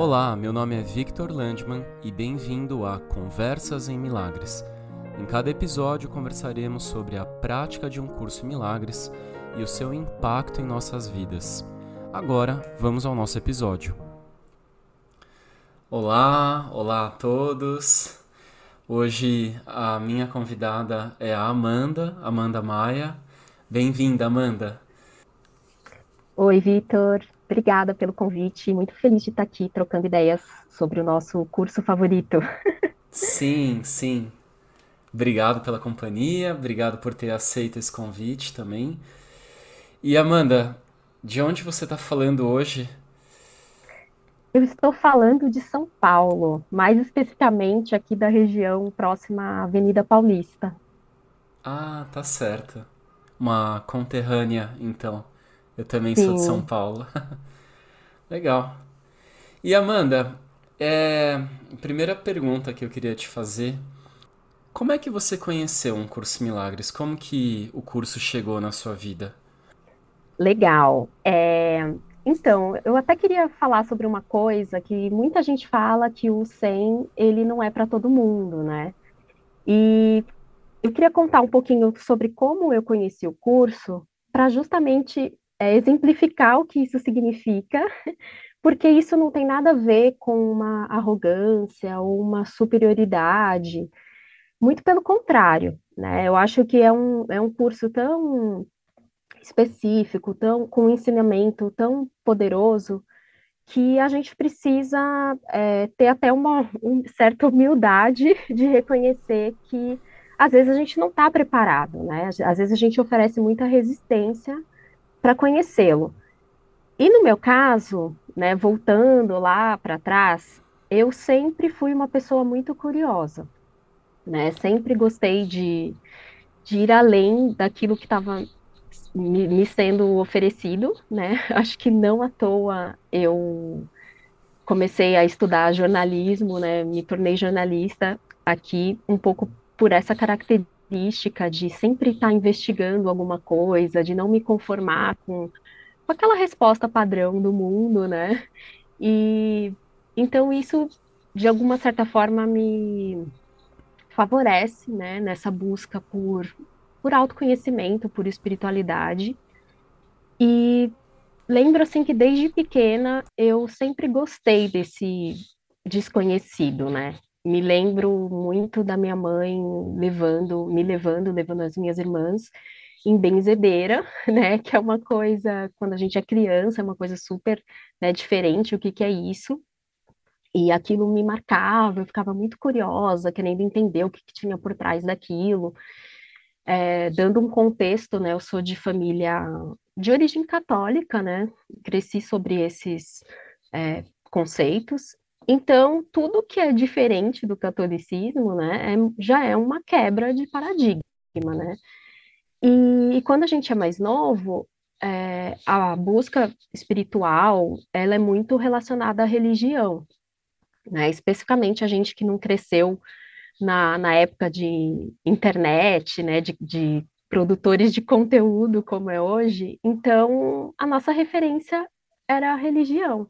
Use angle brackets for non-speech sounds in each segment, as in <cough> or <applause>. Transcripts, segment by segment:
Olá, meu nome é Victor Landman e bem-vindo a Conversas em Milagres. Em cada episódio conversaremos sobre a prática de um curso em milagres e o seu impacto em nossas vidas. Agora, vamos ao nosso episódio. Olá, olá a todos. Hoje a minha convidada é a Amanda, Amanda Maia. Bem-vinda, Amanda. Oi, Vitor. Obrigada pelo convite. Muito feliz de estar aqui trocando ideias sobre o nosso curso favorito. Sim, sim. Obrigado pela companhia, obrigado por ter aceito esse convite também. E Amanda, de onde você está falando hoje? Eu estou falando de São Paulo, mais especificamente aqui da região próxima à Avenida Paulista. Ah, tá certo. Uma conterrânea, então. Eu também sou de São Sim. Paulo. <laughs> Legal. E Amanda, é... a primeira pergunta que eu queria te fazer, como é que você conheceu um curso Milagres? Como que o curso chegou na sua vida? Legal. É, Então, eu até queria falar sobre uma coisa que muita gente fala que o 100, ele não é para todo mundo, né? E eu queria contar um pouquinho sobre como eu conheci o curso, para justamente é, exemplificar o que isso significa, <laughs> porque isso não tem nada a ver com uma arrogância ou uma superioridade, muito pelo contrário, né? Eu acho que é um, é um curso tão específico, tão, com um ensinamento tão poderoso, que a gente precisa é, ter até uma um, certa humildade <laughs> de reconhecer que às vezes a gente não está preparado, né? Às vezes a gente oferece muita resistência para conhecê-lo. E no meu caso, né, voltando lá para trás, eu sempre fui uma pessoa muito curiosa, né? Sempre gostei de, de ir além daquilo que estava me, me sendo oferecido, né? <laughs> Acho que não à toa eu comecei a estudar jornalismo, né? Me tornei jornalista aqui um pouco por essa característica de sempre estar investigando alguma coisa, de não me conformar com, com aquela resposta padrão do mundo, né? E então isso de alguma certa forma me favorece, né, nessa busca por por autoconhecimento, por espiritualidade. E lembro assim que desde pequena eu sempre gostei desse desconhecido, né? Me lembro muito da minha mãe levando, me levando, levando as minhas irmãs em benzedeira, <laughs> né? Que é uma coisa, quando a gente é criança, é uma coisa super, né, diferente, o que que é isso? E aquilo me marcava, eu ficava muito curiosa, querendo entender o que que tinha por trás daquilo. É, dando um contexto, né? Eu sou de família de origem católica, né? Cresci sobre esses é, conceitos. Então, tudo que é diferente do catolicismo, né, é, já é uma quebra de paradigma, né? E, e quando a gente é mais novo, é, a busca espiritual, ela é muito relacionada à religião, né? Especificamente a gente que não cresceu na, na época de internet, né, de, de produtores de conteúdo como é hoje, então a nossa referência era a religião,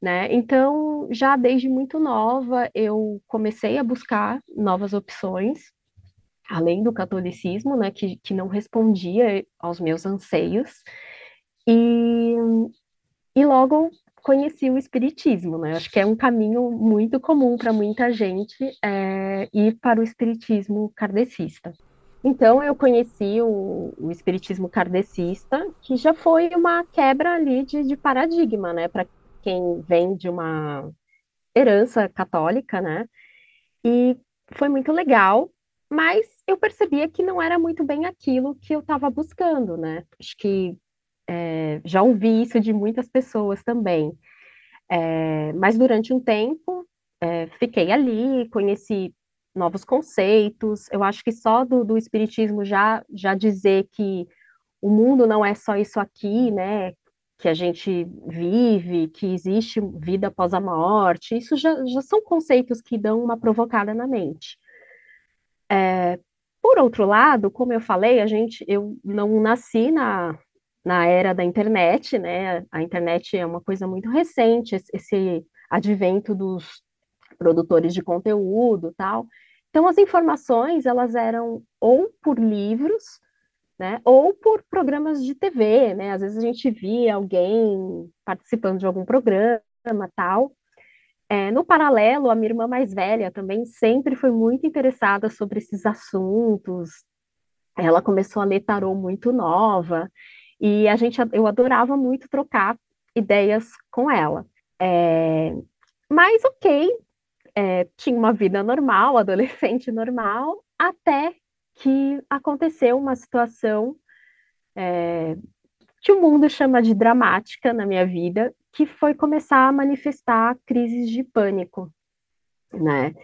né? Então, já desde muito nova, eu comecei a buscar novas opções, além do catolicismo, né, que, que não respondia aos meus anseios, e, e logo conheci o espiritismo, né? Acho que é um caminho muito comum para muita gente é, ir para o espiritismo kardecista. Então eu conheci o, o espiritismo kardecista, que já foi uma quebra ali de, de paradigma, né? Para quem vem de uma herança católica, né? E foi muito legal, mas eu percebia que não era muito bem aquilo que eu estava buscando, né? Acho que é, já ouvi isso de muitas pessoas também. É, mas durante um tempo, é, fiquei ali, conheci novos conceitos. Eu acho que só do, do espiritismo já, já dizer que o mundo não é só isso aqui, né? Que a gente vive, que existe vida após a morte, isso já, já são conceitos que dão uma provocada na mente. Por outro lado, como eu falei, a gente, eu não nasci na, na era da internet, né? A internet é uma coisa muito recente, esse advento dos produtores de conteúdo, tal. Então as informações elas eram ou por livros, né, ou por programas de TV, né? Às vezes a gente via alguém participando de algum programa, tal. É, no paralelo, a minha irmã mais velha também sempre foi muito interessada sobre esses assuntos. Ela começou a ler tarô muito nova e a gente, eu adorava muito trocar ideias com ela. É, mas ok, é, tinha uma vida normal, <laughs> adolescente normal, até que aconteceu uma situação é, que o mundo chama de dramática na minha vida, que foi começar a manifestar crises de pânico, né?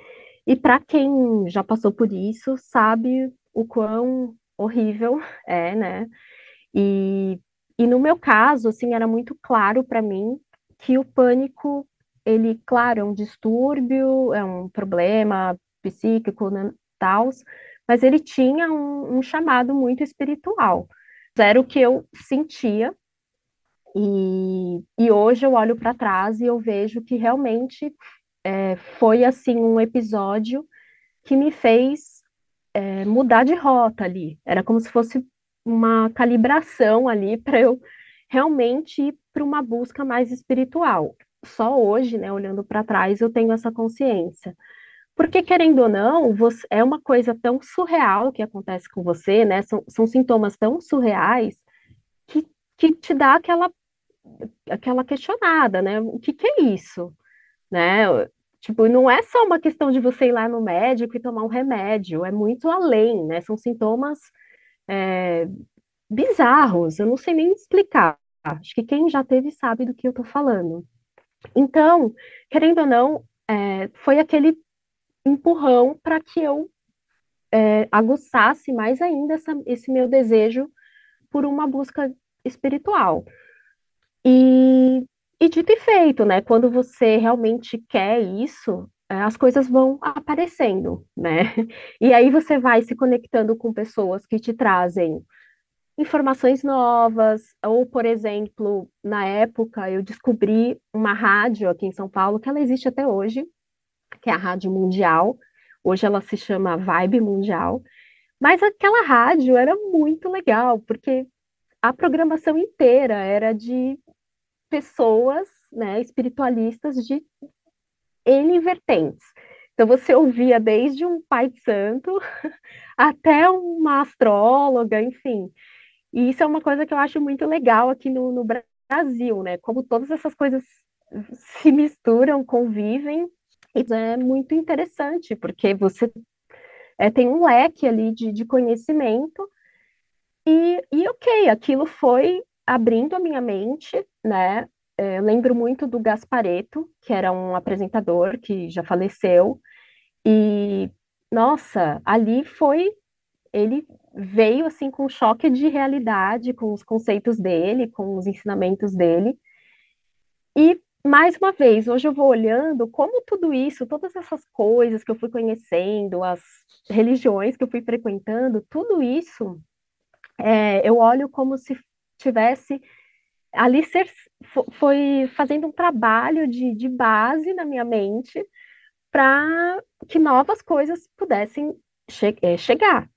E para quem já passou por isso, sabe o quão horrível <laughs> é, né? E, e no meu caso, assim, era muito claro para mim que o pânico, ele, claro, é um distúrbio, é um problema psíquico, né, tal, mas ele tinha um, um chamado muito espiritual. Era o que eu sentia, e, e hoje eu olho para trás e eu vejo que realmente é, foi assim um episódio que me fez é, mudar de rota ali. Era como se fosse uma calibração ali para eu realmente ir para uma busca mais espiritual. Só hoje, né, olhando para trás, eu tenho essa consciência. Porque, querendo ou não, você, é uma coisa tão surreal que acontece com você, né? São, são sintomas tão surreais que, que te dá aquela, aquela questionada, né? O que, que é isso? Né? Tipo, não é só uma questão de você ir lá no médico e tomar um remédio, é muito além, né? São sintomas é, bizarros, eu não sei nem explicar. Acho que quem já teve sabe do que eu tô falando. Então, querendo ou não, é, foi aquele empurrão para que eu é, aguçasse mais ainda essa, esse meu desejo por uma busca espiritual. E, e dito e feito, né? Quando você realmente quer isso, é, as coisas vão aparecendo, né? <laughs> E aí você vai se conectando com pessoas que te trazem informações novas, ou, por exemplo, na época eu descobri uma rádio aqui em São Paulo, que ela existe até hoje, que é a Rádio Mundial. Hoje ela se chama Vibe Mundial. Mas aquela rádio era muito legal, porque a programação inteira era de pessoas, né, espiritualistas de N vertentes. Então você ouvia desde um pai de santo <laughs> até uma astróloga, enfim. E isso é uma coisa que eu acho muito legal aqui no, no Brasil, né? Como todas essas coisas se misturam, convivem é muito interessante, porque você é, tem um leque ali de, de conhecimento, e, e ok, aquilo foi abrindo a minha mente, né? É, eu lembro muito do Gaspareto, que era um apresentador que já faleceu, e nossa, ali foi. Ele veio assim com um choque de realidade, com os conceitos dele, com os ensinamentos dele, e mais uma vez, hoje eu vou olhando como tudo isso, todas essas coisas que eu fui conhecendo, as religiões que eu fui frequentando, tudo isso, é, eu olho como se tivesse ali ser, foi fazendo um trabalho de, de base na minha mente para que novas coisas pudessem che é, chegar.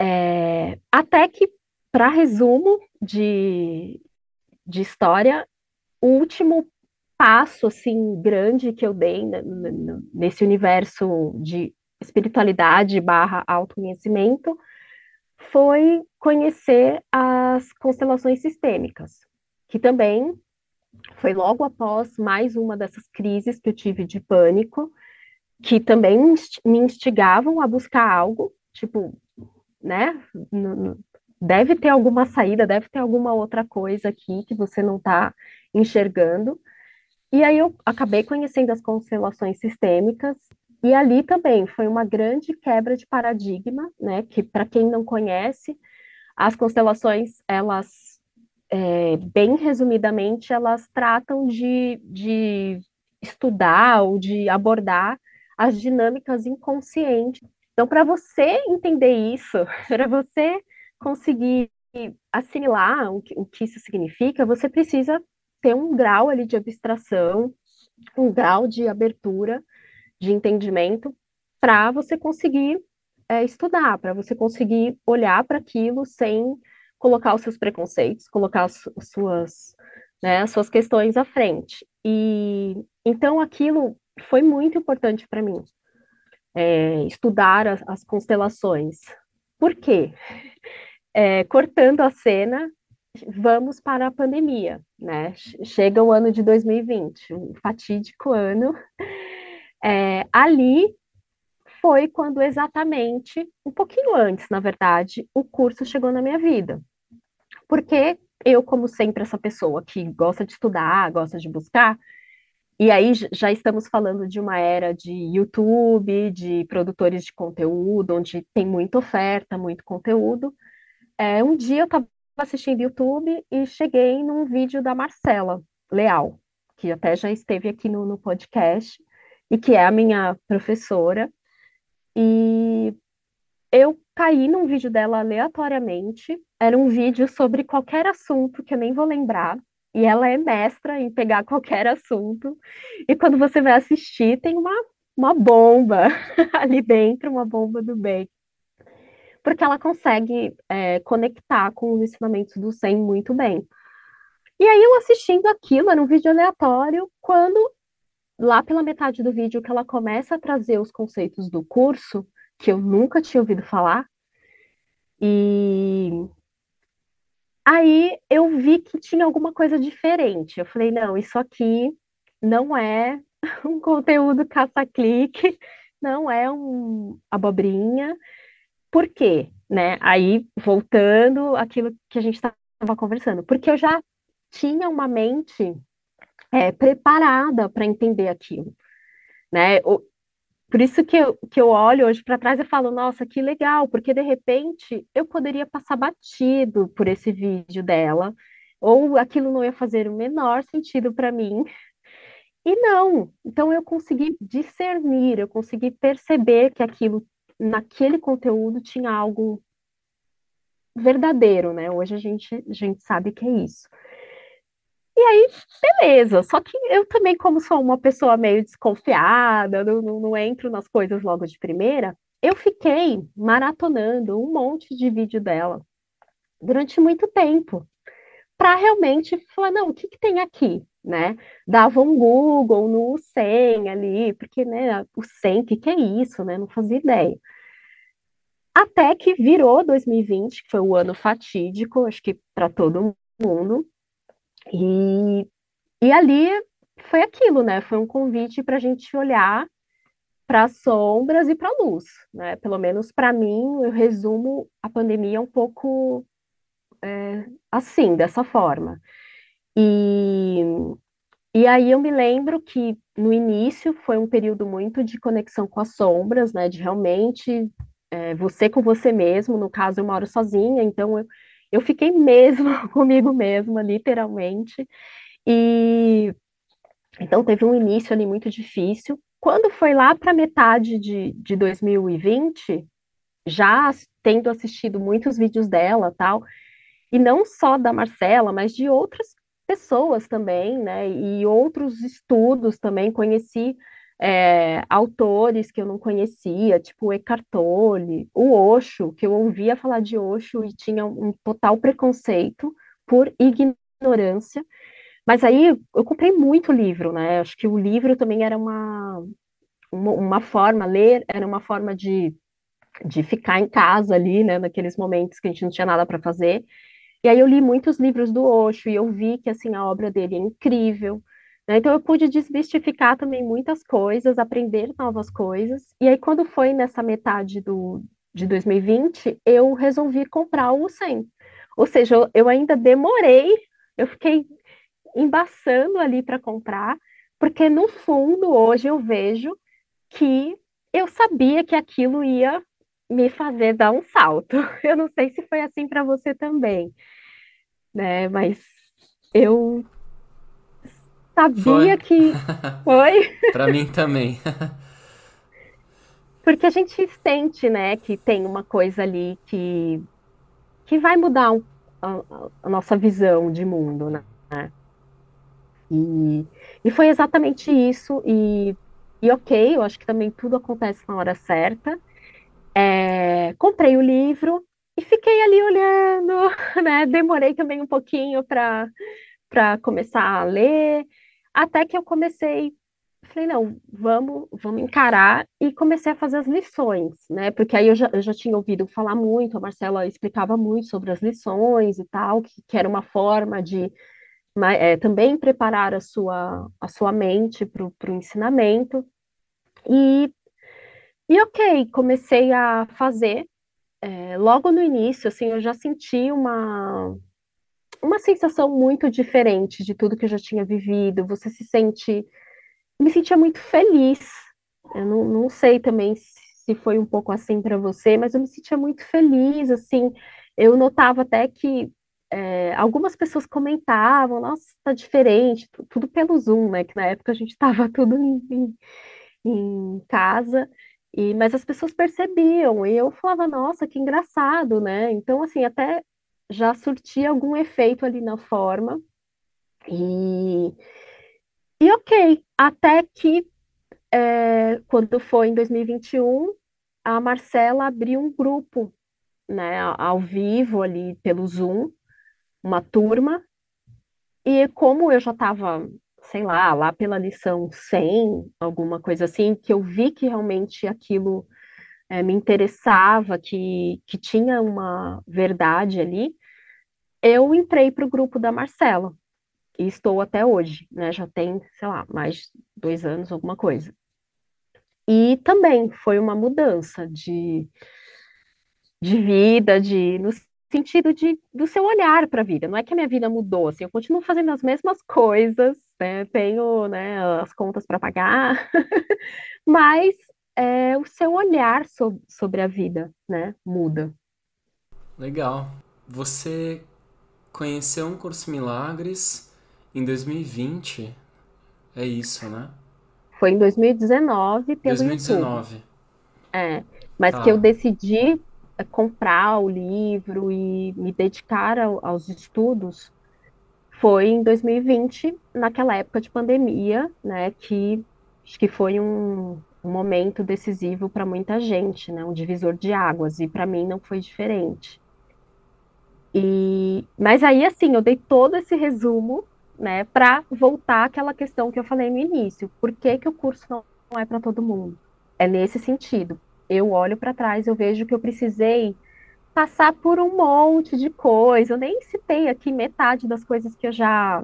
É, até que, para resumo de, de história, o último passo assim grande que eu dei nesse universo de espiritualidade barra autoconhecimento foi conhecer as constelações sistêmicas, que também foi logo após mais uma dessas crises que eu tive de pânico, que também me instigavam a buscar algo, tipo, né? Deve ter alguma saída, deve ter alguma outra coisa aqui que você não está enxergando. E aí eu acabei conhecendo as constelações sistêmicas, e ali também foi uma grande quebra de paradigma, né? Que para quem não conhece, as constelações, elas, é, bem resumidamente, elas tratam de, de estudar ou de abordar as dinâmicas inconscientes. Então, para você entender isso, <laughs> para você conseguir assimilar o que, o que isso significa, você precisa ter um grau ali de abstração um grau de abertura, de entendimento, para você conseguir é, estudar, para você conseguir olhar para aquilo sem colocar os seus preconceitos, colocar as, as suas, né, as suas questões à frente. E então aquilo foi muito importante para mim, é, estudar as, as, constelações. Por quê? <laughs> É, cortando a cena, vamos para a pandemia, né? Chega o ano de 2020, um fatídico ano. É, ali foi quando exatamente, um pouquinho antes, na verdade, o curso chegou na minha vida. Porque eu, como sempre, essa pessoa que gosta de estudar, gosta de buscar, e aí já estamos falando de uma era de YouTube, de produtores de conteúdo, onde tem muita oferta, muito conteúdo. É, um dia eu estava assistindo YouTube e cheguei num vídeo da Marcela Leal, que até já esteve aqui no, no podcast, e que é a minha professora. E eu caí num vídeo dela aleatoriamente. Era um vídeo sobre qualquer assunto que eu nem vou lembrar. E ela é mestra em pegar qualquer assunto. E quando você vai assistir, tem uma, uma bomba <laughs> ali dentro, uma bomba do bem porque ela consegue é, conectar com os ensinamentos do Zen muito bem. E aí eu assistindo aquilo, era um vídeo aleatório, quando lá pela metade do vídeo que ela começa a trazer os conceitos do curso, que eu nunca tinha ouvido falar, e aí eu vi que tinha alguma coisa diferente. Eu falei, não, isso aqui não é <laughs> um conteúdo caça-clique, não é um abobrinha, por quê? Né? Aí, voltando àquilo que a gente estava conversando, porque eu já tinha uma mente é, preparada para entender aquilo. Né? O, por isso que eu, que eu olho hoje para trás e falo, nossa, que legal, porque de repente eu poderia passar batido por esse vídeo dela, ou aquilo não ia fazer o menor sentido para mim. E não, então eu consegui discernir, eu consegui perceber que aquilo naquele conteúdo tinha algo verdadeiro, né? Hoje a gente, a gente sabe que é isso. E aí, beleza. Só que eu também, como sou uma pessoa meio desconfiada, não, não, não entro nas coisas logo de primeira, eu fiquei maratonando um monte de vídeo dela durante muito tempo para realmente falar, não, o que, que tem aqui? né? Dava um Google no 100 ali, porque, né, o 100, o que, que é isso, né? Não fazia ideia. Até que virou 2020, que foi o ano fatídico, acho que para todo mundo. E, e ali foi aquilo, né? Foi um convite para a gente olhar para as sombras e para a luz, né? Pelo menos para mim, eu resumo a pandemia um pouco é, assim, dessa forma. E, e aí eu me lembro que no início foi um período muito de conexão com as sombras, né? De realmente é, você com você mesmo. No caso, eu moro sozinha, então eu, eu fiquei mesmo <laughs> comigo mesma, literalmente. E então teve um início ali muito difícil. Quando foi lá para metade de, de 2020, já tendo assistido muitos vídeos dela tal, e não só da Marcela, mas de outras pessoas também, né? E outros estudos também conheci é, autores que eu não conhecia, tipo Eckhart Tolle, o Osho, que eu ouvia falar de Osho e tinha um total preconceito por ignorância. Mas aí eu comprei muito livro, né? Acho que o livro também era uma, uma, uma forma, ler era uma forma de, de ficar em casa ali, né? Naqueles momentos que a gente não tinha nada para fazer. E aí eu li muitos livros do Osho e eu vi que assim a obra dele é incrível. Né? Então eu pude desmistificar também muitas coisas, aprender novas coisas. E aí quando foi nessa metade do, de 2020, eu resolvi comprar o 100. Ou seja, eu, ainda demorei, eu fiquei embaçando ali para comprar, porque no fundo hoje eu vejo que eu sabia que aquilo ia me fazer dar um salto. <laughs> Eu não sei se foi assim para você também, né? Mas eu sabia foi. que <laughs> foi. para mim também. <laughs> Porque a gente sente, né, que tem uma coisa ali que que vai mudar a, a, nossa visão de mundo, né? E, e foi exatamente isso. E, e ok, eu acho que também tudo acontece na hora certa. É, comprei o livro e fiquei ali olhando, <laughs> né? Demorei também um pouquinho para para começar a ler, até que eu comecei, falei, não, vamos, vamos encarar, e comecei a fazer as lições, né? Porque aí eu já, eu já tinha ouvido falar muito, a Marcela explicava muito sobre as lições e tal, que, que era uma forma de é, também preparar a sua, a sua mente para o ensinamento. E, e ok, comecei a fazer. É, logo no início, assim, eu já senti uma, uma sensação muito diferente de tudo que eu já tinha vivido. Você se sente. me sentia muito feliz. Eu não, não sei também se foi um pouco assim para você, mas eu me sentia muito feliz, assim. Eu notava até que é, algumas pessoas comentavam, nossa, tá diferente, tudo pelo Zoom, né? Que na época a gente <laughs> estava tudo em, em, casa, e, mas as pessoas percebiam, e eu falava, nossa, que engraçado, né? Então, assim, até já surtia algum efeito ali na forma, e, e ok, até que é, quando foi em 2021, a Marcela abriu um grupo, né, ao vivo ali pelo Zoom, uma turma, e como eu já estava, sei lá, lá pela lição 100, alguma coisa assim, que eu vi que realmente aquilo é, me interessava, que, que tinha uma verdade ali, eu entrei para o grupo da Marcela, e estou até hoje, né? Já tem, sei lá, mais dois anos, alguma coisa. E também foi uma mudança de, de vida, de no sentido de, do seu olhar para a vida. Não é que a minha vida mudou, assim, eu continuo fazendo as mesmas coisas, né? Tenho, né, as contas para pagar, <laughs> mas é, o seu olhar so, sobre a vida, né, muda. Legal. Você conheceu um curso Milagres em 2020, é isso, né? Foi em 2019 pelo 2019. YouTube. É, mas tá. que eu decidi comprar o livro e me dedicar ao, aos estudos foi em 2020, naquela época de pandemia, né, que acho que foi um, um momento decisivo para muita gente, né, um divisor de águas, e para mim não foi diferente. E, mas aí, assim, eu dei todo esse resumo, né, para voltar àquela questão que eu falei no início, por que, que o curso não, não é para todo mundo? É nesse sentido, eu olho para trás, eu vejo que eu precisei passar por um monte de coisa. Eu nem citei aqui metade das coisas que eu já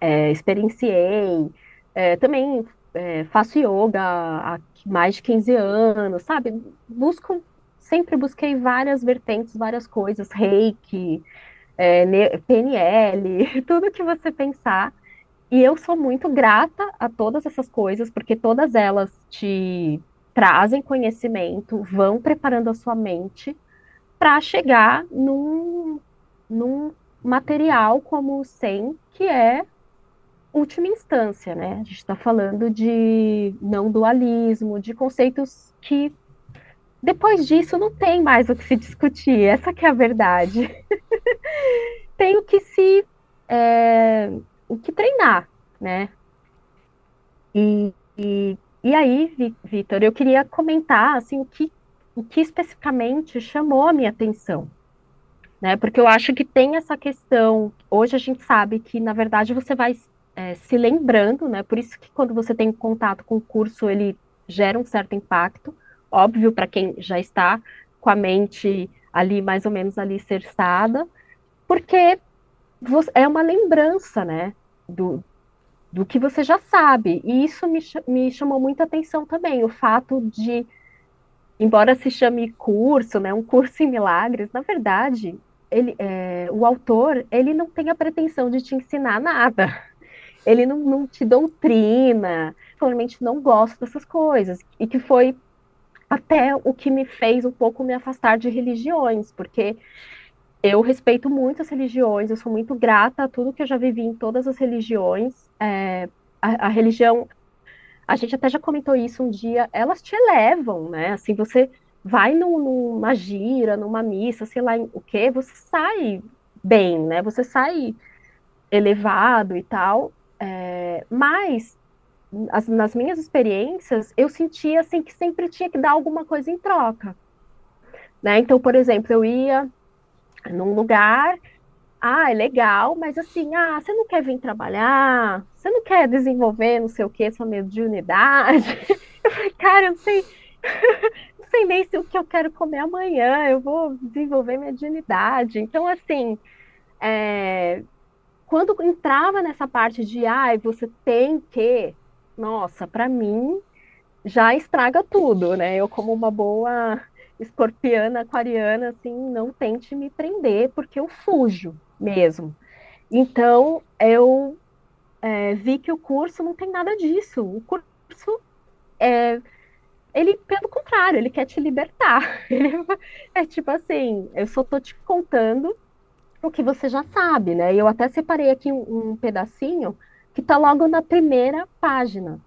é, experienciei. É, também é, faço yoga há mais de 15 anos, sabe? Busco, sempre busquei várias vertentes, várias coisas, reiki, é, PNL, <laughs> tudo que você pensar. E eu sou muito grata a todas essas coisas, porque todas elas te trazem conhecimento, vão preparando a sua mente para chegar num, num material como o SEM, que é última instância, né? A gente está falando de não dualismo, de conceitos que depois disso não tem mais o que se discutir, essa que é a verdade. <laughs> tem o que se é, o que treinar, né? E, e e aí, Vitor, eu queria comentar assim o que, o que especificamente chamou a minha atenção, né? Porque eu acho que tem essa questão. Hoje a gente sabe que na verdade você vai é, se lembrando, né? Por isso que quando você tem contato com o curso ele gera um certo impacto, óbvio para quem já está com a mente ali mais ou menos ali cerçada, porque é uma lembrança, né? Do, do que você já sabe. E isso me, me chamou muita atenção também, o fato de, embora se chame curso, né, um curso em milagres, na verdade, ele, é, o autor, ele não tem a pretensão de te ensinar nada. Ele não, não te doutrina, provavelmente não gosta dessas coisas. E que foi até o que me fez um pouco me afastar de religiões, porque eu respeito muito as religiões, eu sou muito grata a tudo que eu já vivi em todas as religiões. É, a, a, religião, a gente até já comentou isso um dia, elas te elevam, né? Assim, você vai numa gira, numa missa, sei lá o que, você sai bem, né? Você sai elevado e tal. É, mas as, nas minhas experiências, eu sentia assim que sempre tinha que dar alguma coisa em troca. Né? Então, por exemplo, eu ia num lugar, ah, é legal, mas assim, ah, você não quer vir trabalhar? Você não quer desenvolver não sei o que, sua mediunidade? <laughs> Eu falei, cara, eu não sei, <laughs> não sei nem se o que eu quero comer amanhã, eu vou desenvolver mediunidade. Então, assim, é, quando entrava nessa parte de, ah, você tem que, nossa, para mim já estraga tudo, né? Eu como uma boa escorpiana, aquariana, assim, não tente me prender, porque eu fujo mesmo. Então, eu é, vi que o curso não tem nada disso. O curso, é, ele, pelo contrário, ele quer te libertar. <laughs> é tipo assim, eu só tô te contando o que você já sabe, né? Eu até separei aqui um, um pedacinho que está logo na primeira página,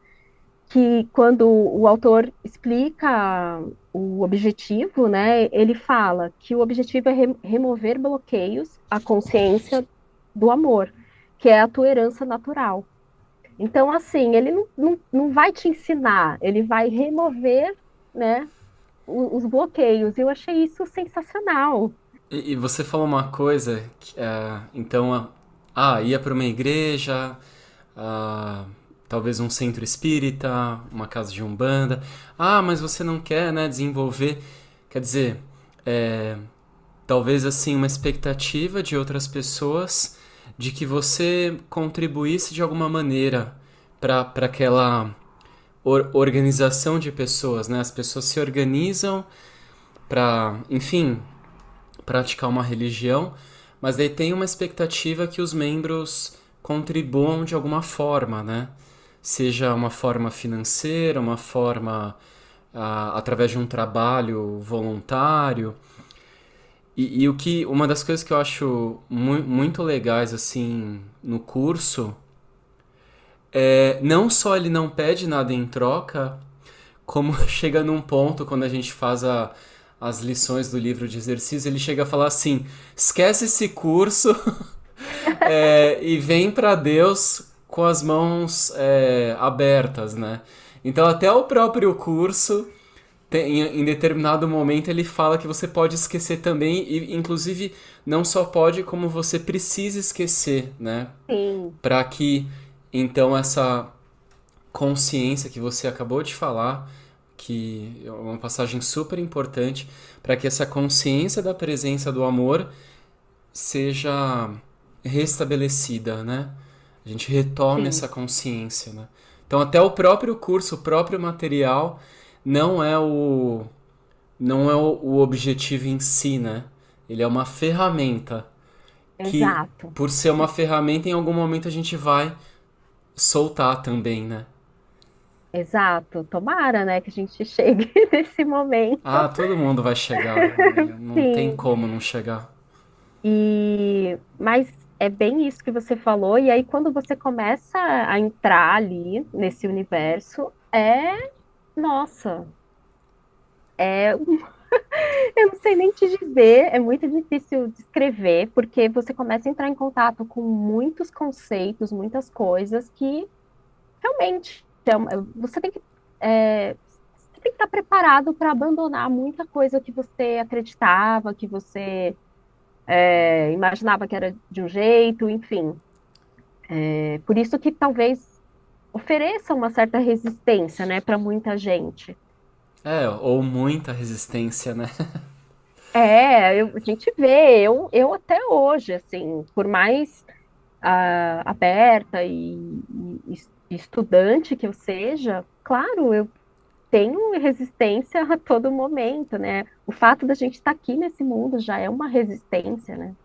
que quando o autor explica o objetivo, né, ele fala que o objetivo é re remover bloqueios à consciência do amor, que é a tua herança natural. Então, assim, ele não, não, não vai te ensinar, ele vai remover, né, os, os bloqueios. Eu achei isso sensacional. E, e você falou uma coisa, que, uh, então, ah, ia para uma igreja, uh, talvez um centro espírita, uma casa de umbanda. Ah, mas você não quer, né, desenvolver, quer dizer, é, talvez assim uma expectativa de outras pessoas de que você contribuísse de alguma maneira para aquela or, organização de pessoas, né? As pessoas se organizam para, enfim, praticar uma religião, mas daí tem uma expectativa que os membros contribuam de alguma forma, né? Seja uma forma financeira, uma forma ah, através de um trabalho voluntário. E, e, o que uma das coisas que eu acho mu muito legais assim no curso é não só ele não pede nada em troca, como <laughs> chega num ponto quando a gente faz a, as lições do livro de exercício, ele chega a falar assim: esquece esse curso <laughs> é, e vem para Deus com as mãos é, abertas, né? Então, até o próprio curso, tem, em determinado momento, ele fala que você pode esquecer também, e inclusive não só pode, como você precisa esquecer, né? Sim. Para que então essa consciência que você acabou de falar que é uma passagem super importante para que essa consciência da presença do amor seja restabelecida, né? A gente retome Sim. essa consciência, né? Então até o próprio curso, o próprio material não é o não é o, o objetivo em si, né? Ele é uma ferramenta que Exato. por ser uma ferramenta em algum momento a gente vai soltar também, né? Exato, tomara, né, que a gente <laughs> chegue nesse momento. Ah, todo mundo vai chegar, né? <laughs> não Sim. tem como não chegar. E mas é bem isso que você falou, e aí quando você começa a entrar ali nesse universo, é nossa. É <laughs> eu não sei nem te dizer, é muito difícil descrever, porque você começa a entrar em contato com muitos conceitos, muitas coisas que realmente então, você tem que, é, você tem que estar preparado para abandonar muita coisa que você acreditava, que você é, imaginava que era de um jeito, enfim. É, por isso que talvez ofereça uma certa resistência, né, para muita gente. É, ou muita resistência, né? <laughs> É, eu, a gente vê, eu, eu até hoje, assim, por mais uh, aberta e, e, estudante que eu seja, claro, eu tenho resistência a todo momento, né? O fato da gente estar tá aqui nesse mundo já é uma resistência, né?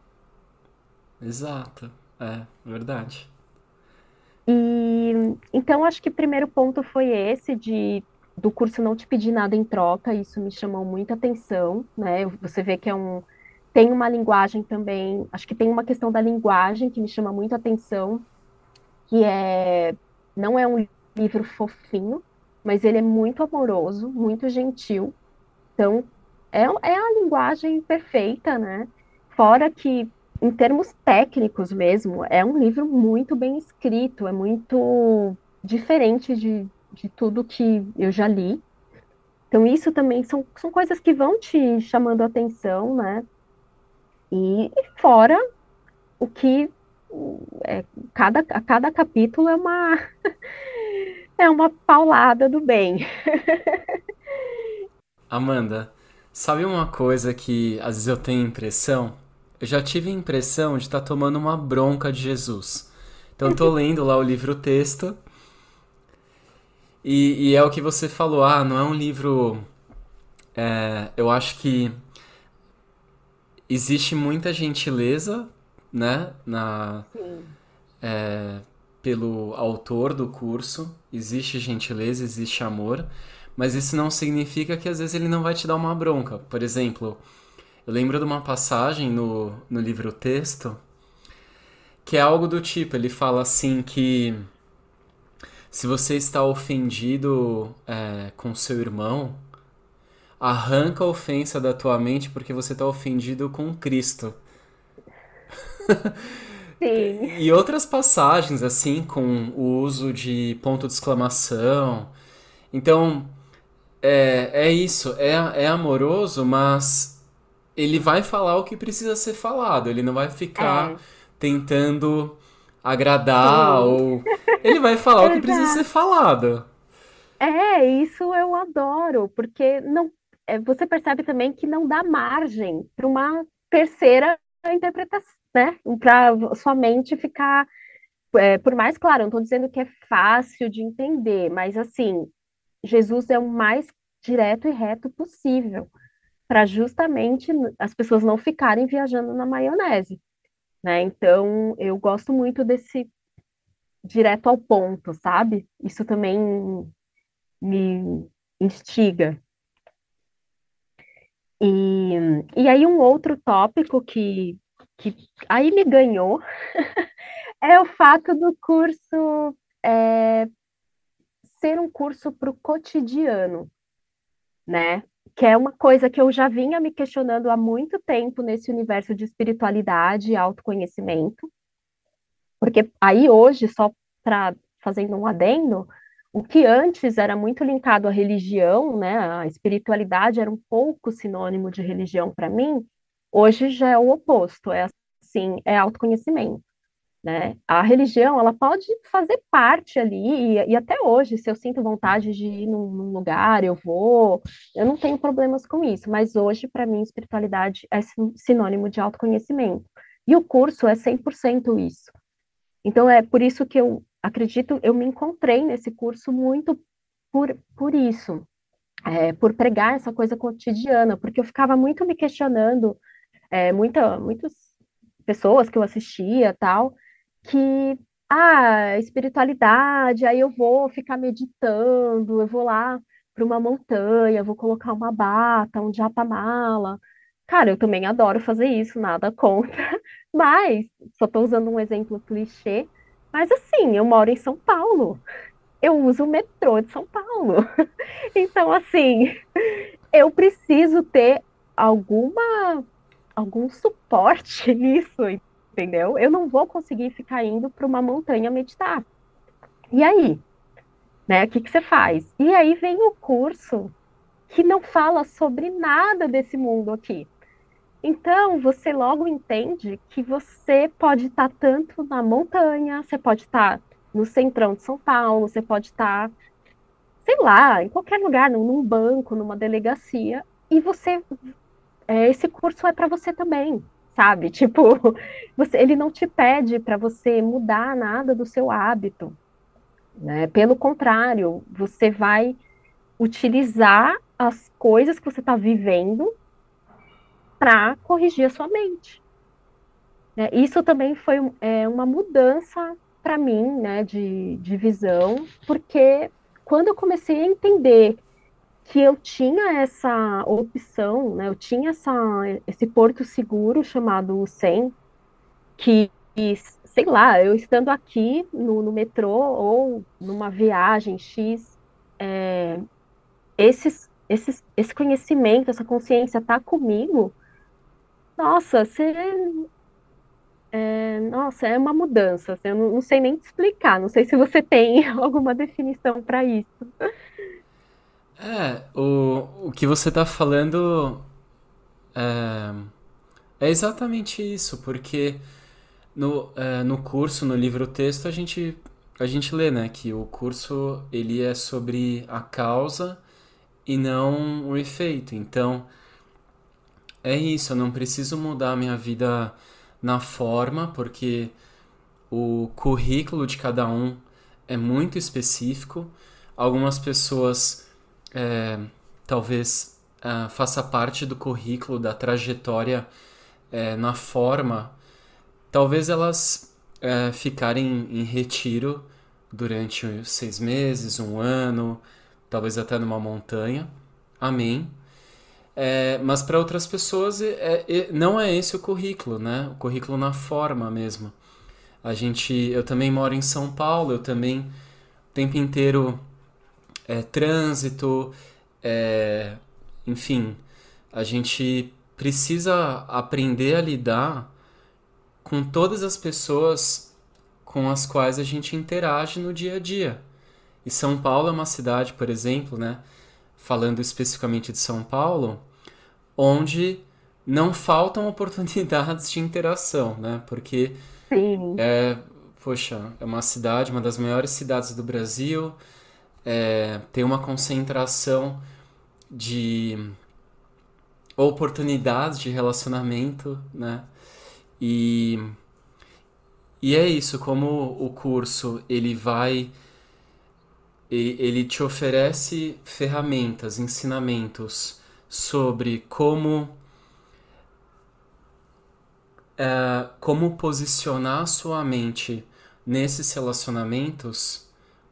Exato, é verdade. E então acho que o primeiro ponto foi esse de do curso não te pedir nada em troca, isso me chamou muita atenção, né? Você vê que é um tem uma linguagem também, acho que tem uma questão da linguagem que me chama muita atenção, que é não é um livro fofinho, mas ele é muito amoroso, muito gentil. Então, é, é a linguagem perfeita, né? Fora que em termos técnicos mesmo, é um livro muito bem escrito, é muito diferente de, de tudo que eu já li. Então, isso também são, são coisas que vão te chamando a atenção, né? E, e fora o que é, cada, cada capítulo é uma <laughs> é uma paulada do bem. <laughs> Amanda, sabe uma coisa que às vezes eu tenho impressão? Eu já tive a impressão de estar tá tomando uma bronca de Jesus. Então eu tô <laughs> lendo lá o livro texto e, e, é o que você falou, ah, não é um livro. É, eu acho que existe muita gentileza, né, na, é, pelo autor do curso. Existe gentileza, existe amor, mas isso não significa que às vezes ele não vai te dar uma bronca. Por exemplo, eu lembro de uma passagem no, no livro texto que é algo do tipo, ele fala assim que se você está ofendido é, com seu irmão, arranca a ofensa da tua mente porque você está ofendido com Cristo. <laughs> Sim. e outras passagens, assim, com o uso de ponto de exclamação. Então, é, é isso. É, é amoroso, mas ele vai falar o que precisa ser falado. Ele não vai ficar é. tentando agradar Sim. ou. Ele vai falar o que precisa ser falado. É, isso eu adoro, porque não, é, você percebe também que não dá margem para uma terceira interpretação, né? Para sua mente ficar. É, por mais claro, não estou dizendo que é fácil de entender, mas assim, Jesus é o mais direto e reto possível, para justamente as pessoas não ficarem viajando na maionese. Né? Então, eu gosto muito desse direto ao ponto, sabe? Isso também me instiga. E, e aí um outro tópico que, que aí me ganhou <laughs> é o fato do curso é, ser um curso para o cotidiano, né? Que é uma coisa que eu já vinha me questionando há muito tempo nesse universo de espiritualidade e autoconhecimento. Porque aí hoje, só para fazendo um adendo, o que antes era muito linkado à religião, né, a espiritualidade era um pouco sinônimo de religião para mim, hoje já é o oposto, é assim, é autoconhecimento. Né? A religião, ela pode fazer parte ali, e, e até hoje, se eu sinto vontade de ir num, num, lugar, eu vou, eu não tenho problemas com isso, mas hoje, para mim, espiritualidade é sinônimo de autoconhecimento. E o curso é 100% isso. Então, é por isso que eu acredito, eu me encontrei nesse curso muito por, por isso, é, por pregar essa coisa cotidiana, porque eu ficava muito me questionando, é, muita, muitas pessoas que eu assistia tal, que ah, espiritualidade, aí eu vou ficar meditando, eu vou lá para uma montanha, vou colocar uma bata, um japamala. Cara, eu também adoro fazer isso, nada <laughs> contra, mas só estou usando um exemplo clichê, mas assim, eu moro em São Paulo. Eu uso o metrô de São Paulo. <laughs> Então, assim, eu preciso ter alguma algum suporte <laughs> nisso, entendeu? Eu não vou conseguir ficar indo para uma montanha meditar. E aí? Né? O que, que você faz? E aí vem o curso que não fala sobre nada desse mundo aqui. Então, você logo entende que você pode estar tanto na montanha, você pode estar no centrão de São Paulo, você pode estar, sei lá, em qualquer lugar, num banco, numa delegacia, e você, é, esse curso é para você também, sabe? <laughs> Tipo, você, ele não te pede para você mudar nada do seu hábito, né? Pelo contrário, você vai utilizar as coisas que você está vivendo para corrigir a sua mente. Né? Isso também foi é, uma mudança para mim, né, de, de visão, porque quando eu comecei a entender que eu tinha essa opção, né, eu tinha essa, esse porto seguro chamado SEM, que, sei lá, eu estando aqui no, no metrô ou numa viagem X, é, esses, esses, esse conhecimento, essa consciência está comigo, nossa, você É, nossa, é uma mudança. assim, eu não, não sei nem te explicar. Não sei se você tem <laughs> alguma definição para isso. É, o, o que você tá falando é, é exatamente isso, porque no, é, no curso, no livro-texto, a gente, a gente lê, né, que o curso ele é sobre a causa e não o efeito. Então, é isso, eu não preciso mudar a minha vida na forma, porque o currículo de cada um é muito específico. Algumas pessoas é, talvez é, faça parte do currículo, da trajetória é, na forma. Talvez elas é, ficarem em retiro durante seis meses, um ano, talvez até numa montanha. Amém. É, mas para outras pessoas é, é, não é esse o currículo, né? O currículo na forma mesmo. A gente, eu também moro em São Paulo, eu também o tempo inteiro é, trânsito, é, enfim, a gente precisa aprender a lidar com todas as pessoas com as quais a gente interage no dia a dia. E São Paulo é uma cidade, por exemplo, né? Falando especificamente de São Paulo, onde não faltam <laughs> oportunidades de interação, né? Porque Sim. é, poxa, é uma cidade, uma das maiores cidades do Brasil, é, tem uma concentração de oportunidades de relacionamento, né? E, e é isso, como o curso ele vai ele te oferece ferramentas, ensinamentos sobre como é, como posicionar sua mente nesses relacionamentos,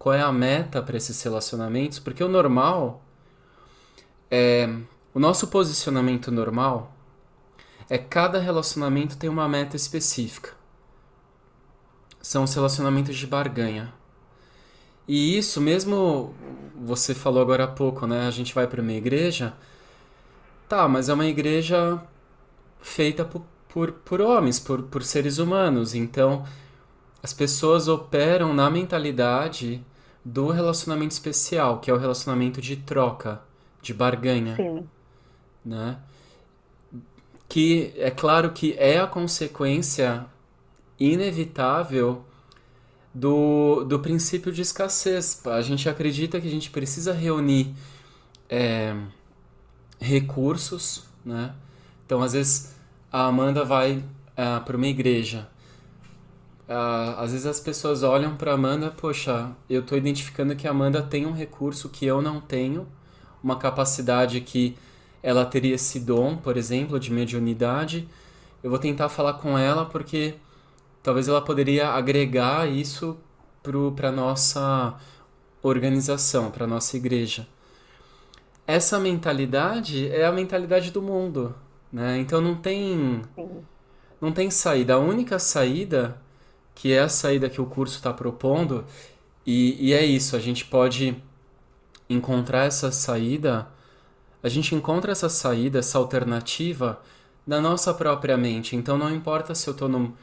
qual é a meta para esses relacionamentos, porque o normal é o nosso posicionamento normal é cada relacionamento tem uma meta específica. São os relacionamentos de barganha. E isso mesmo você falou agora há pouco, né? A gente vai para uma igreja, Tá, mas é uma igreja feita por, por, por homens, por, por seres humanos. Então, as pessoas operam na mentalidade do relacionamento especial, que é o relacionamento de troca, de barganha. Sim. Né? Que é claro que é a consequência inevitável do, do princípio de escassez. A gente acredita que a gente precisa reunir. É, recursos, né? Então, às vezes, a Amanda vai uh, ah, para uma igreja. Uh, às vezes as pessoas olham para Amanda, poxa, eu estou identificando que a Amanda tem um recurso que eu não tenho, uma capacidade que ela teria esse dom, por exemplo, de mediunidade. Eu vou tentar falar com ela porque talvez ela poderia agregar isso para nossa organização, para nossa igreja essa mentalidade é a mentalidade do mundo, né? Então não tem não tem saída. A única saída que é a saída que o curso está propondo e, e é isso. A gente pode encontrar essa saída. A gente encontra essa saída, essa alternativa na nossa própria mente. Então não importa se eu estou no,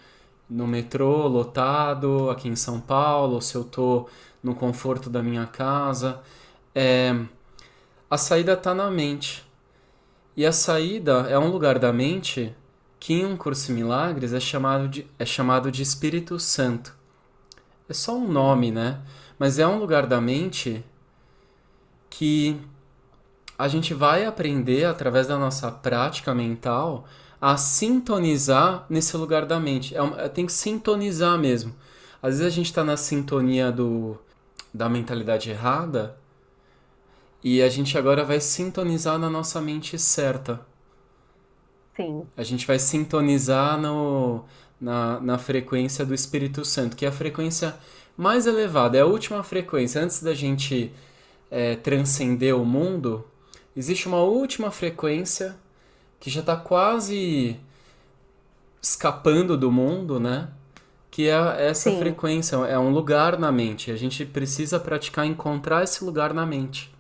no metrô lotado aqui em São Paulo, se eu estou no conforto da minha casa. É, a saída está na mente. E a saída é um lugar da mente que em um curso em milagres é chamado de, é chamado de Espírito Santo. É só um nome, né? Mas é um lugar da mente que a gente vai aprender através da nossa prática mental a sintonizar nesse lugar da mente. É, um, é tem que sintonizar mesmo. Às vezes a gente está na sintonia do, da mentalidade errada e a gente agora vai sintonizar na nossa mente certa. Sim. A gente vai sintonizar no, na, na frequência do Espírito Santo, que é a frequência mais elevada, é a última frequência. Antes da gente é, transcender o mundo, existe uma última frequência que já está quase escapando do mundo, né? Que é essa Sim. frequência, é um lugar na mente. A gente precisa praticar encontrar esse lugar na mente.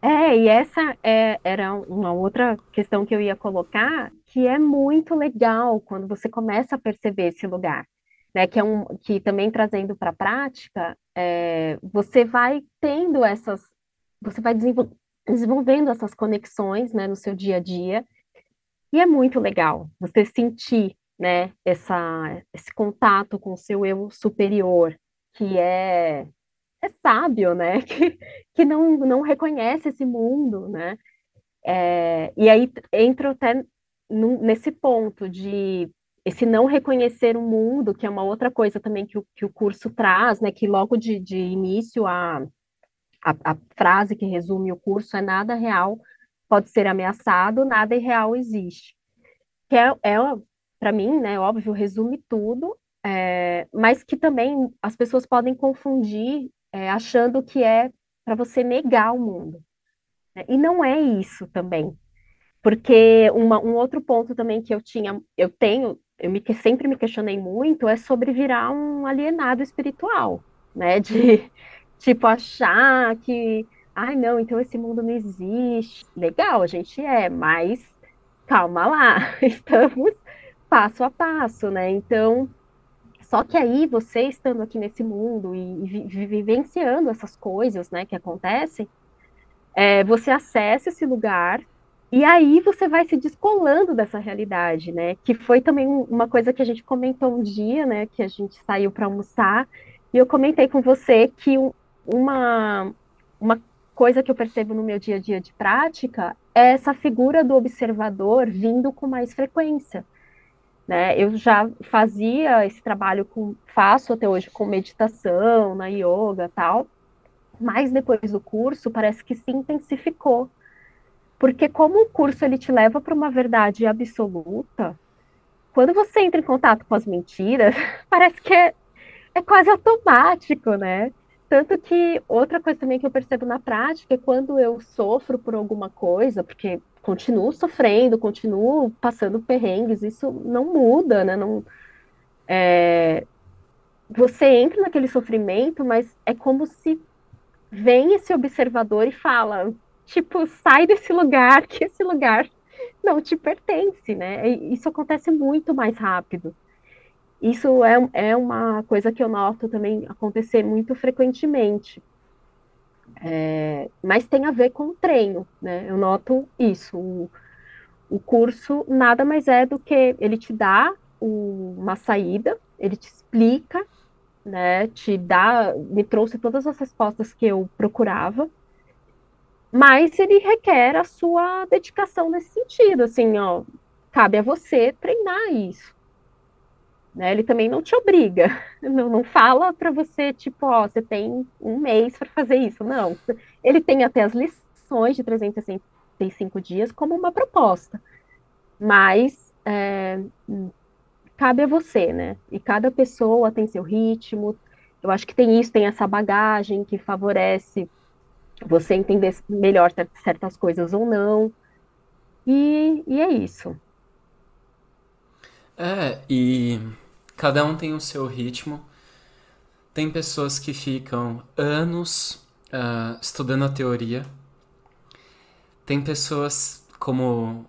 É, e essa é, era uma outra questão que eu ia colocar, que é muito legal quando você começa a perceber esse lugar, né? Que é um que também trazendo para a prática, é, você vai tendo essas, você vai desenvol desenvolvendo essas conexões, né, no seu dia a dia, e é muito legal você sentir, né, essa, esse contato com o seu eu superior, que é, é sábio, né, <laughs> que, que não, não reconhece esse mundo, né, é, e aí entra até nesse ponto de esse não reconhecer o mundo, que é uma outra coisa também que o, que o curso traz, né, que logo de, de início a, a, a frase que resume o curso é nada real pode ser ameaçado, nada irreal existe. Que é, é para mim, né, óbvio, resume tudo, é, mas que também as pessoas podem confundir é, achando que é para você negar o mundo. Né? E não é isso também. Porque uma, um outro ponto também que eu tinha, eu tenho, eu me, sempre me questionei muito, é sobre virar um alienado espiritual, né? De <laughs> tipo achar que, ai não, então esse mundo não existe. Legal, a gente é, mas calma lá, <laughs> estamos passo a passo, né? Então, só que aí você estando aqui nesse mundo e, e vivenciando essas coisas, né, que acontecem, é, você acessa esse lugar e aí você vai se descolando dessa realidade, né? Que foi também uma coisa que a gente comentou um dia, né? Que a gente saiu para almoçar e eu comentei com você que uma uma coisa que eu percebo no meu dia a dia de prática é essa figura do observador vindo com mais frequência. Né? Eu já fazia esse trabalho com, faço até hoje com meditação, na yoga tal, mas depois do curso parece que se intensificou. Porque como o curso ele te leva para uma verdade absoluta, quando você entra em contato com as mentiras, <laughs> parece que é, é quase automático, né? Tanto que outra coisa também que eu percebo na prática é quando eu sofro por alguma coisa, porque continuo sofrendo, continuo passando perrengues, isso não muda, né? Não, é, você entra naquele sofrimento, mas é como se vem esse observador e fala, tipo, sai desse lugar, <laughs> que esse lugar não te pertence, né? Isso acontece muito mais rápido. Isso é, é uma coisa que eu noto também acontecer muito frequentemente. É, mas tem a ver com o treino, né? Eu noto isso. O, o curso nada mais é do que ele te dá o, uma saída, ele te explica, né? Te dá, me trouxe todas as respostas que eu procurava, mas ele requer a sua dedicação nesse sentido, assim, ó, cabe a você treinar isso. Né? Ele também não te obriga, <laughs> não, não fala para você, tipo, ó, você tem um mês para fazer isso. Não. Ele tem até as lições de 365 dias como uma proposta. Mas é, cabe a você, né? E cada pessoa tem seu ritmo. Eu acho que tem isso, tem essa bagagem que favorece você entender melhor certas coisas ou não. E, e é isso. É, e cada um tem o seu ritmo. Tem pessoas que ficam anos uh, estudando a teoria. Tem pessoas como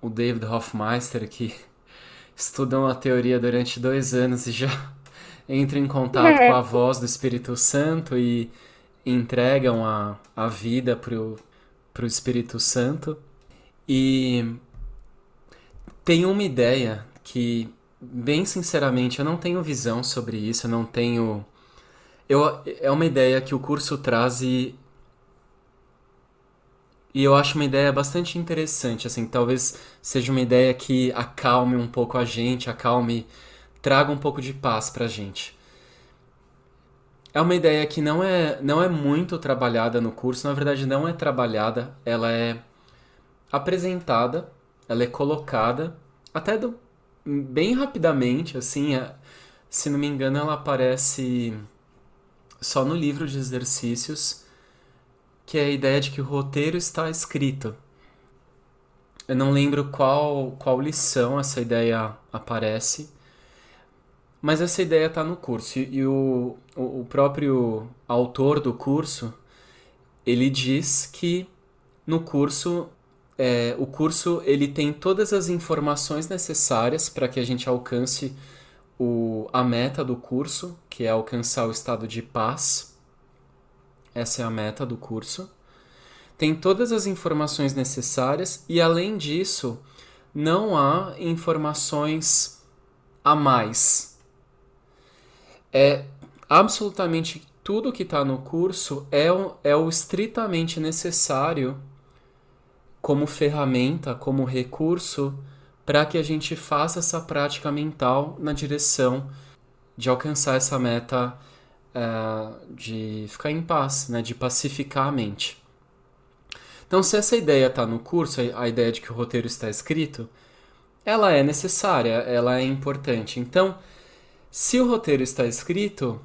o David Hoffmeister que <laughs> estudam a teoria durante dois anos e já <laughs> entram em contato é. com a voz do Espírito Santo e entregam a, a vida pro, pro Espírito Santo. E tem uma ideia que, bem sinceramente, eu não tenho visão sobre isso, eu não tenho. Eu, é uma ideia que o curso traz e. E eu acho uma ideia bastante interessante, assim, talvez seja uma ideia que acalme um pouco a gente, acalme, traga um pouco de paz pra gente. É uma ideia que não é, não é muito trabalhada no curso, na verdade não é trabalhada, ela é apresentada, ela é colocada, até do, bem rapidamente, assim, é, se não me engano, ela aparece só no livro de exercícios, que é a ideia de que o roteiro está escrito. Eu não lembro qual, qual lição essa ideia aparece, mas essa ideia está no curso. E, e o, o próprio autor do curso, ele diz que no curso é, o curso ele tem todas as informações necessárias para que a gente alcance o, a meta do curso, que é alcançar o estado de paz. Essa é a meta do curso. Tem todas as informações necessárias e, além disso, não há informações a mais. É absolutamente tudo que está no curso é é o estritamente necessário como ferramenta, como recurso para que a gente faça essa prática mental na direção de alcançar essa meta uh, de ficar em paz, né, de pacificar a mente. Então, se essa ideia está no curso, a ideia de que o roteiro está escrito, ela é necessária, ela é importante. Então, se o roteiro está escrito,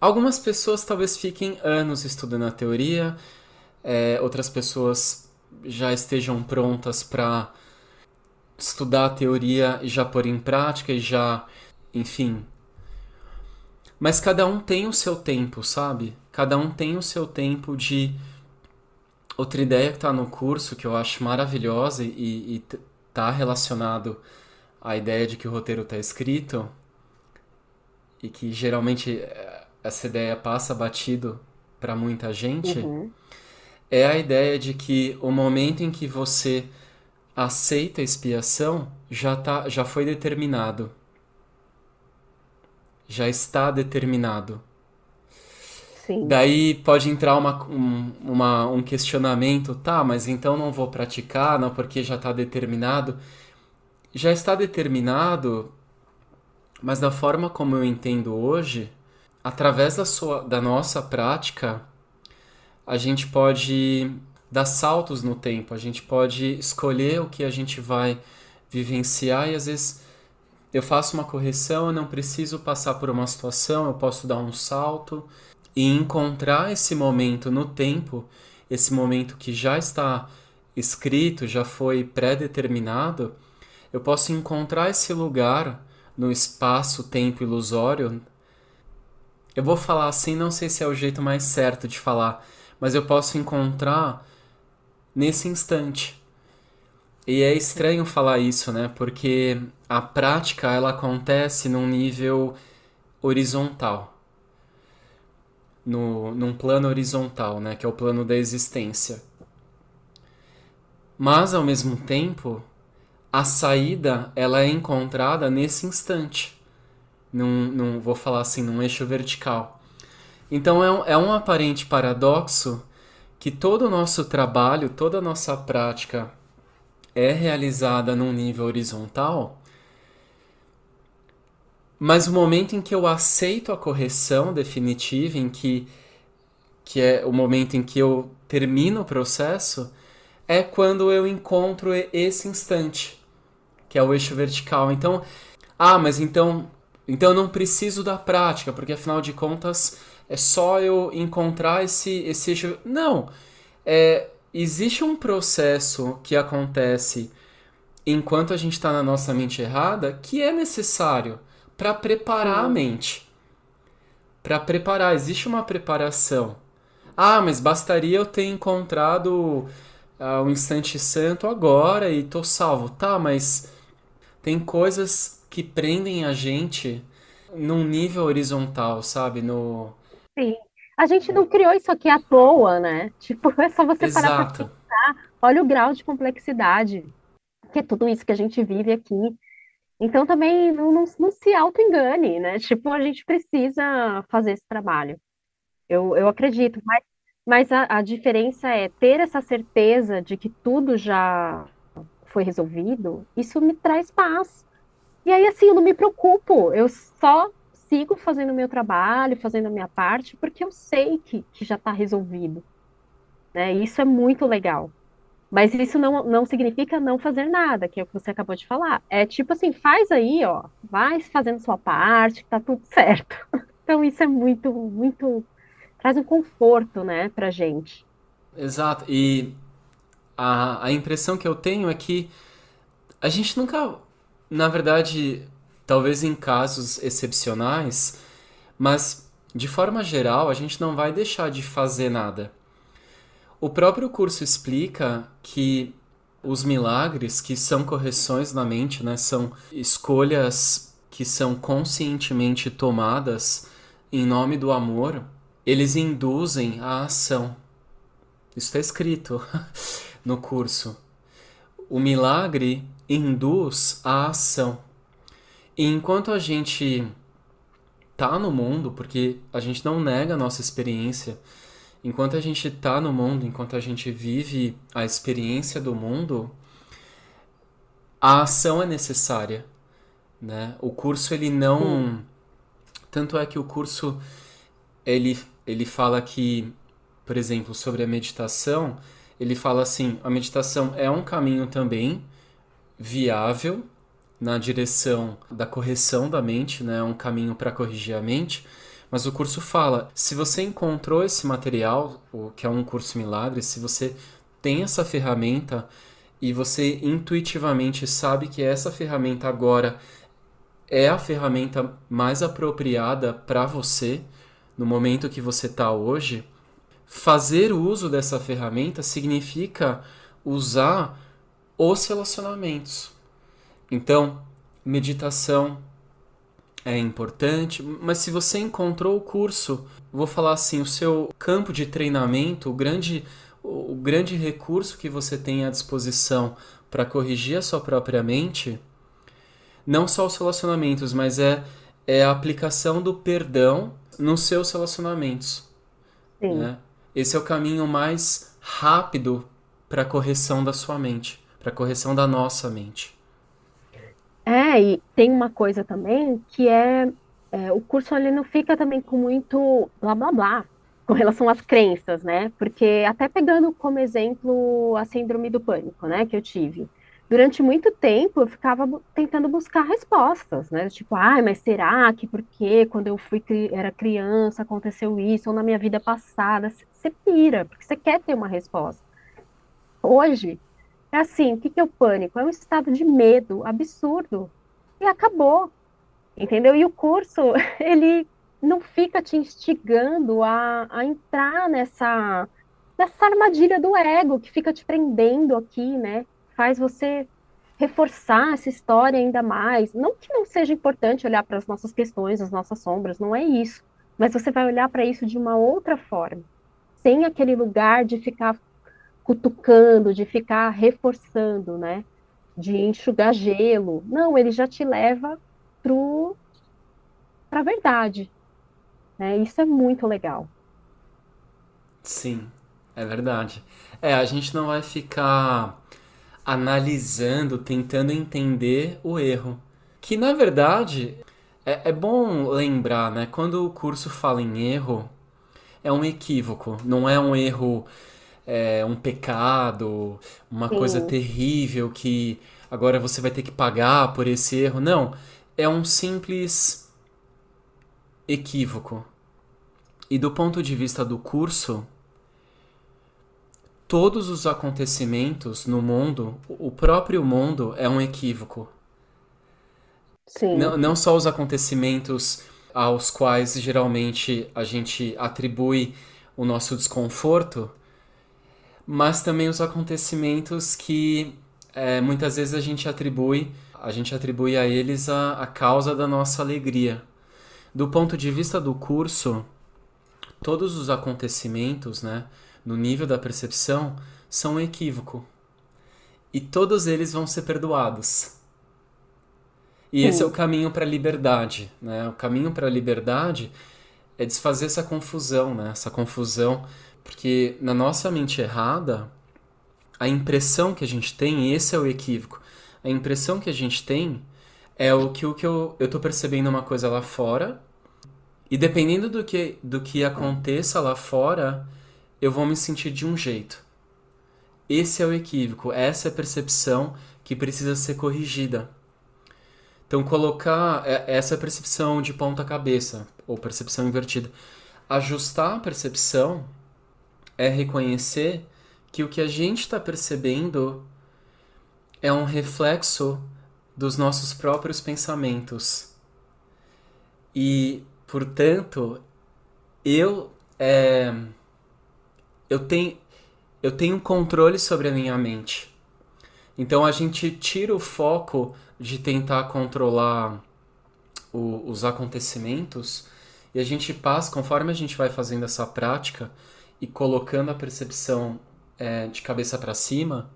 algumas pessoas talvez fiquem anos estudando a teoria, é, outras pessoas já estejam prontas para estudar a teoria e já pôr em prática e já, enfim. Mas cada um tem o seu tempo, sabe? Cada um tem o seu tempo de. Outra ideia que está no curso que eu acho maravilhosa e, e tá relacionado à ideia de que o roteiro está escrito e que geralmente eh, essa ideia passa batido para muita gente. Uhum é a ideia de que o momento em que você aceita a expiação já, tá, já foi determinado. Já está determinado. Sim. Daí pode entrar uma, um, uma, um questionamento, tá, mas então não vou praticar, não, porque já está determinado. Já está determinado, mas da forma como eu entendo hoje, através da, sua, da nossa prática, a gente pode dar saltos no tempo, a gente pode escolher o que a gente vai vivenciar e às vezes eu faço uma correção, eu não preciso passar por uma situação, eu posso dar um salto e encontrar esse momento no tempo, esse momento que já está escrito, já foi pré-determinado, eu posso encontrar esse lugar no espaço-tempo ilusório. Eu vou falar assim, não sei se é o jeito mais certo de falar, mas eu posso encontrar nesse instante. E é estranho falar isso, né? Porque a prática ela acontece num nível horizontal. No, num plano horizontal, né? Que é o plano da existência. Mas, ao mesmo tempo, a saída ela é encontrada nesse instante. Num, num, vou falar assim, num eixo vertical. Então é um, é um aparente paradoxo que todo o nosso trabalho, toda a nossa prática é realizada num nível horizontal, mas o momento em que eu aceito a correção definitiva, em que, que é o momento em que eu termino o processo, é quando eu encontro esse instante, que é o eixo vertical. Então, ah, mas então, então eu não preciso da prática, porque afinal de contas é só eu encontrar esse, esse. Não! É, existe um processo que acontece enquanto a gente está na nossa mente errada que é necessário para preparar uhum. a mente. Para preparar, existe uma preparação. Ah, mas bastaria eu ter encontrado uh, o instante santo agora e tô salvo. Tá, mas tem coisas que prendem a gente num nível horizontal, sabe? No, Sim. A gente não criou isso aqui à toa, né? Tipo, é só você parar para pensar. Olha o grau de complexidade, que é tudo isso que a gente vive aqui. Então também não, não, não se auto-engane, né? Tipo, a gente precisa fazer esse trabalho. Eu, eu acredito, mas, mas a, a diferença é ter essa certeza de que tudo já foi resolvido, isso me traz paz. E aí, assim, eu não me preocupo, eu só sigo fazendo o meu trabalho, fazendo a minha parte, porque eu sei que, que já está resolvido. Né? Isso é muito legal. Mas isso não, não significa não fazer nada, que é o que você acabou de falar. É tipo assim, faz aí, ó, vai fazendo sua parte, que tá tudo <laughs> certo. Então isso é muito, muito. traz um conforto, né, pra gente. Exato. E a, a impressão que eu tenho é que a gente nunca, na verdade, talvez em casos excepcionais, mas de forma geral a gente não vai deixar de fazer nada. O próprio curso explica que os milagres, que são correções na mente, né, são escolhas que são conscientemente tomadas em nome do amor, eles induzem a ação. Isso está escrito <laughs> no curso. O milagre induz a ação. E enquanto a gente tá no mundo, porque a gente não nega a nossa experiência, enquanto a gente está no mundo, enquanto a gente vive a experiência do mundo, a ação é necessária, né? O curso ele não, tanto é que o curso ele ele fala que, por exemplo, sobre a meditação, ele fala assim, a meditação é um caminho também viável na direção da correção da mente, né? Um caminho para corrigir a mente mas o curso fala: se você encontrou esse material, o que é um curso milagre, se você tem essa ferramenta e você intuitivamente sabe que essa ferramenta agora é a ferramenta mais apropriada para você no momento que você está hoje, fazer uso dessa ferramenta significa usar os relacionamentos. Então, meditação, é importante, mas se você encontrou o curso, vou falar assim, o seu campo de treinamento, o grande, o grande recurso que você tem à disposição para corrigir a sua própria mente, não só os relacionamentos, mas é, é a aplicação do perdão nos seus relacionamentos. Sim. Né? Esse é o caminho mais rápido para a correção da sua mente, para a correção da nossa mente. É, e tem uma coisa também que é, é, o curso ele não fica também com muito blá blá blá com relação às crenças, né? Porque até pegando como exemplo a síndrome do pânico, né, que eu tive. Durante muito tempo eu ficava tentando buscar respostas, né? Tipo, ai, mas será que porque quando eu fui era criança aconteceu isso ou na minha vida passada? Você pira, porque você quer ter uma resposta. Hoje é assim, o que, é o pânico? É um estado de medo absurdo. E acabou. Entendeu? E o curso, <laughs> ele não fica te instigando a, a entrar nessa, nessa armadilha do ego que fica te prendendo aqui, né? Faz você reforçar essa história ainda mais. Não que não seja importante olhar para as nossas questões, as nossas sombras, não é isso. Mas você vai olhar para isso de uma outra forma, sem aquele lugar de ficar cutucando, de ficar reforçando, né? De enxugar gelo. Não, ele já te leva para a verdade. Né? Isso é muito legal. Sim, é verdade. É, a gente não vai ficar analisando, tentando entender o erro. Que na verdade é, é bom lembrar, né? Quando o curso fala em erro, é um equívoco, não é um erro é, um pecado, uma Sim. coisa terrível que agora você vai ter que pagar por esse erro. Não, é um simples equívoco. E do ponto de vista do curso, todos os acontecimentos no mundo, o próprio mundo é um equívoco. Sim. Não, não só os acontecimentos aos quais geralmente a gente atribui o nosso desconforto, mas também os acontecimentos que é, muitas vezes a gente atribui a gente atribui a eles a, a causa da nossa alegria. Do ponto de vista do curso, todos os acontecimentos, né, no nível da percepção, são um equívoco. E todos eles vão ser perdoados. E esse é o caminho para a liberdade, né? O caminho para a liberdade é desfazer essa confusão, né? Essa confusão porque na nossa mente errada, a impressão que a gente tem, e esse é o equívoco, a impressão que a gente tem é o que, o que eu, eu tô percebendo uma coisa lá fora, e dependendo do que, do que aconteça lá fora, eu vou me sentir de um jeito. Esse é o equívoco, essa é a percepção que precisa ser corrigida. Então, colocar essa percepção de ponta cabeça, ou percepção invertida, ajustar a percepção é reconhecer que o que a gente está percebendo é um reflexo dos nossos próprios pensamentos. E, portanto, eu é, eu tenho eu tenho controle sobre a minha mente. Então a gente tira o foco de tentar controlar o, os acontecimentos e a gente passa, conforme a gente vai fazendo essa prática e colocando a percepção é, de cabeça para cima,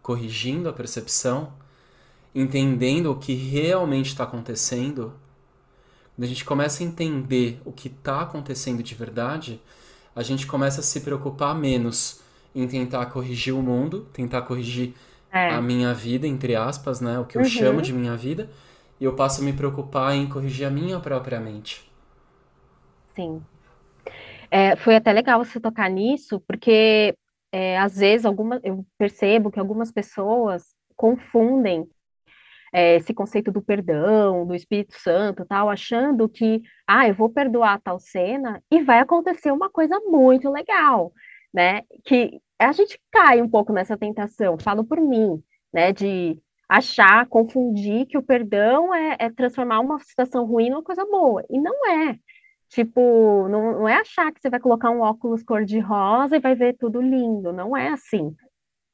corrigindo a percepção, entendendo o que realmente está acontecendo, quando a gente começa a entender o que está acontecendo de verdade, a gente começa a se preocupar menos em tentar corrigir o mundo, tentar corrigir é. a minha vida, entre aspas, né? O que eu uhum. chamo de minha vida, e eu passo a me preocupar em corrigir a minha própria mente. Sim. É, foi até legal você tocar nisso, porque é, às vezes alguma, eu percebo que algumas pessoas confundem é, esse conceito do perdão, do Espírito Santo, tal, achando que, ah, eu vou perdoar tal cena e vai acontecer uma coisa muito legal, né? Que a gente cai um pouco nessa tentação, falo por mim, né? De achar, confundir que o perdão é, é transformar uma situação ruim numa coisa boa. E não é. Tipo, não, não é achar que você vai colocar um óculos cor-de-rosa e vai ver tudo lindo. Não é assim.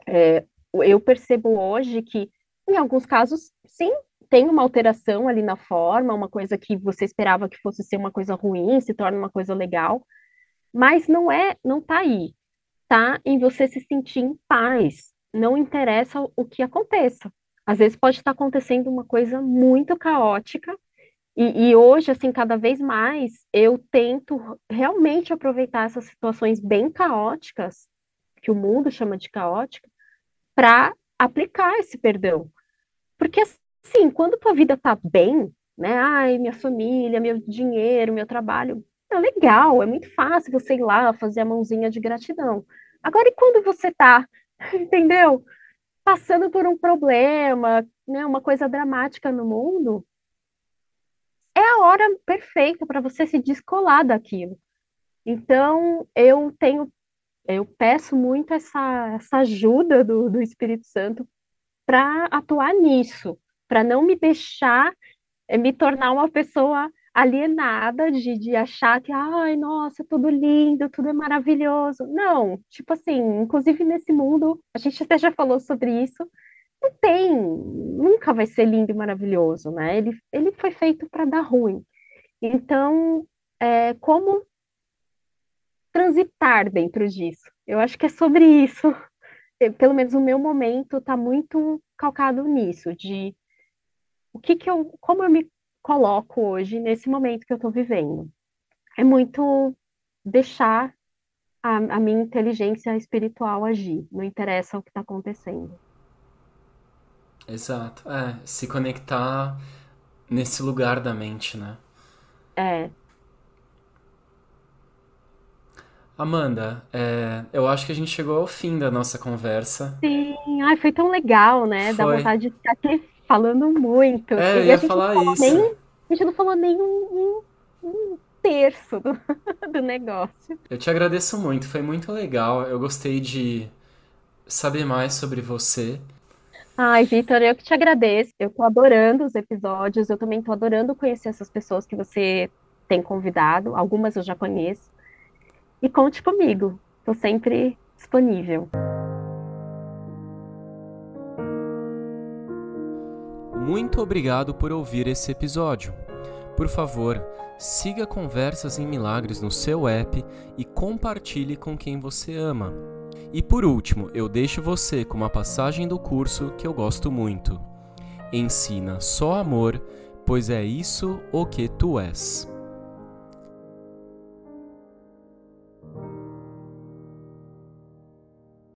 É, eu percebo hoje que, em alguns casos, sim, tem uma alteração ali na forma, uma coisa que você esperava que fosse ser uma coisa ruim, se torna uma coisa legal, mas não é, não tá aí. Tá em você se sentir em paz. Não interessa o que aconteça. Às vezes pode estar acontecendo uma coisa muito caótica, e, e, hoje, assim, cada vez mais, eu tento realmente aproveitar essas situações bem caóticas, que o mundo chama de caótica, para aplicar esse perdão. Porque, assim, quando tua vida tá bem, né? Ai, minha família, meu dinheiro, meu trabalho, é legal, é muito fácil você ir lá fazer a mãozinha de gratidão. Agora, e quando você tá, <laughs> entendeu? Passando por um problema, né, uma coisa dramática no mundo, é a hora perfeita para você se descolar daquilo. Então, eu tenho, eu peço muito essa, essa ajuda do, do Espírito Santo para atuar nisso, para não me deixar é, me tornar uma pessoa alienada de, de achar que, ai, nossa, tudo lindo, tudo é maravilhoso. Não, tipo assim, inclusive nesse mundo, a gente até já falou sobre isso, não tem, nunca vai ser lindo e maravilhoso, né? Ele, ele foi feito para dar ruim. Então, é, como transitar dentro disso? Eu acho que é sobre isso. Pelo menos o meu momento está muito calcado nisso, de o que que eu, como eu me coloco hoje nesse momento que eu estou vivendo. É muito deixar a, a minha inteligência espiritual agir, não interessa o que está acontecendo. Exato. É, se conectar nesse lugar da mente, né? É. Amanda, é, eu acho que a gente chegou ao fim da nossa conversa. Sim, ai, foi tão legal, né? Dá Foi. vontade de ficar aqui falando muito. É, eu ia a gente não falar isso. nem, a gente não falou nem um, um- um terço do, <laughs> do negócio. Eu te agradeço muito, foi muito legal. Eu gostei de saber mais sobre você. Ai, Vitor, eu que te agradeço. Eu tô adorando os episódios, eu também tô adorando conhecer essas pessoas que você tem convidado. Algumas eu já conheço. E conte comigo, tô sempre disponível. Muito obrigado por ouvir esse episódio. Por favor, siga Conversas em Milagres no seu app e compartilhe com quem você ama. E por último, eu deixo você com uma passagem do curso que eu gosto muito. Ensina só amor, pois é isso o que tu és.